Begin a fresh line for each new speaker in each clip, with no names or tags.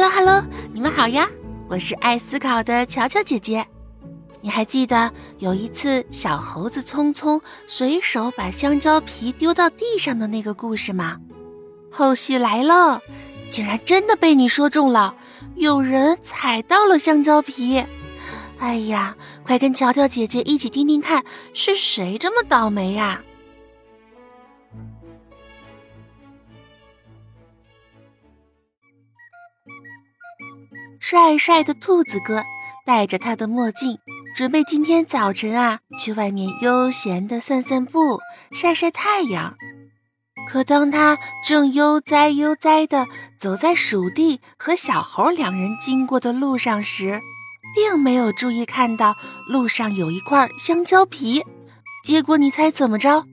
Hello Hello，你们好呀！我是爱思考的乔乔姐姐。你还记得有一次小猴子聪聪随手把香蕉皮丢到地上的那个故事吗？后续来了，竟然真的被你说中了，有人踩到了香蕉皮。哎呀，快跟乔乔姐姐一起听听看，是谁这么倒霉呀？帅帅的兔子哥戴着他的墨镜，准备今天早晨啊去外面悠闲的散散步、晒晒太阳。可当他正悠哉悠哉地走在鼠弟和小猴两人经过的路上时，并没有注意看到路上有一块香蕉皮。结果你猜怎么着？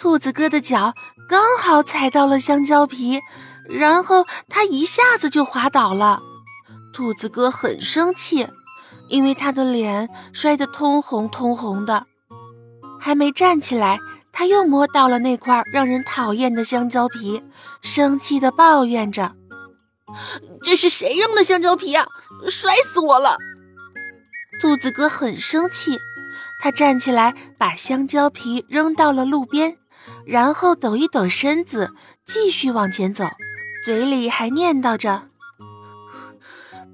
兔子哥的脚刚好踩到了香蕉皮，然后他一下子就滑倒了。兔子哥很生气，因为他的脸摔得通红通红的。还没站起来，他又摸到了那块让人讨厌的香蕉皮，生气地抱怨着：“
这是谁扔的香蕉皮啊？摔死我了！”
兔子哥很生气，他站起来把香蕉皮扔到了路边，然后抖一抖身子，继续往前走，嘴里还念叨着。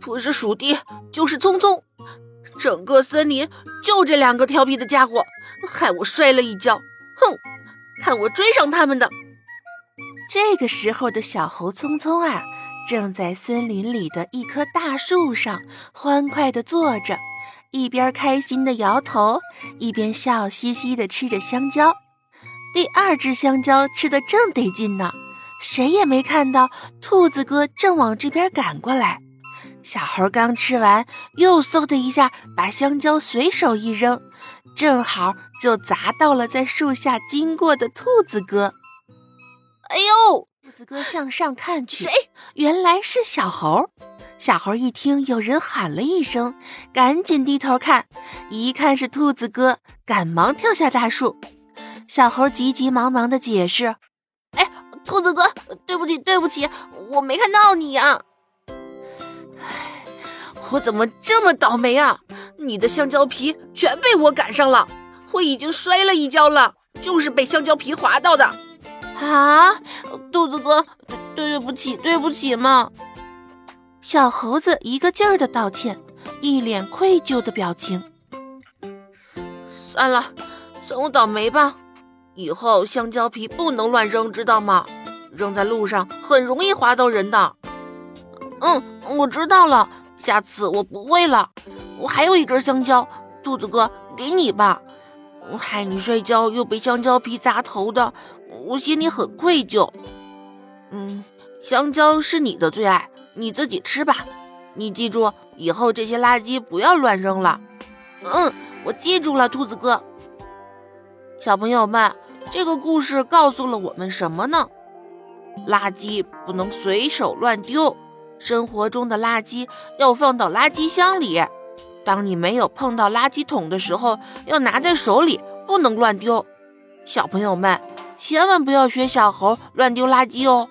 不是鼠弟，就是聪聪，整个森林就这两个调皮的家伙，害我摔了一跤。哼，看我追上他们的！
这个时候的小猴聪聪啊，正在森林里的一棵大树上欢快地坐着，一边开心地摇头，一边笑嘻嘻地吃着香蕉。第二只香蕉吃得正得劲呢，谁也没看到兔子哥正往这边赶过来。小猴刚吃完，又嗖的一下把香蕉随手一扔，正好就砸到了在树下经过的兔子哥。
哎呦！
兔子哥向上看去，
谁？
原来是小猴。小猴一听有人喊了一声，赶紧低头看，一看是兔子哥，赶忙跳下大树。小猴急急忙忙的解释：“
哎，兔子哥，对不起，对不起，我没看到你呀。”我怎么这么倒霉啊！你的香蕉皮全被我赶上了，我已经摔了一跤了，就是被香蕉皮划到的。
啊，肚子哥，对不起，对不起嘛！小猴子一个劲儿的道歉，一脸愧疚的表情。
算了，算我倒霉吧。以后香蕉皮不能乱扔，知道吗？扔在路上很容易划到人的。嗯，我知道了。下次我不会了。我还有一根香蕉，兔子哥，给你吧。害你摔跤又被香蕉皮砸头的，我心里很愧疚。嗯，香蕉是你的最爱，你自己吃吧。你记住，以后这些垃圾不要乱扔了。嗯，我记住了，兔子哥。小朋友们，这个故事告诉了我们什么呢？垃圾不能随手乱丢。生活中的垃圾要放到垃圾箱里。当你没有碰到垃圾桶的时候，要拿在手里，不能乱丢。小朋友们，千万不要学小猴乱丢垃圾哦。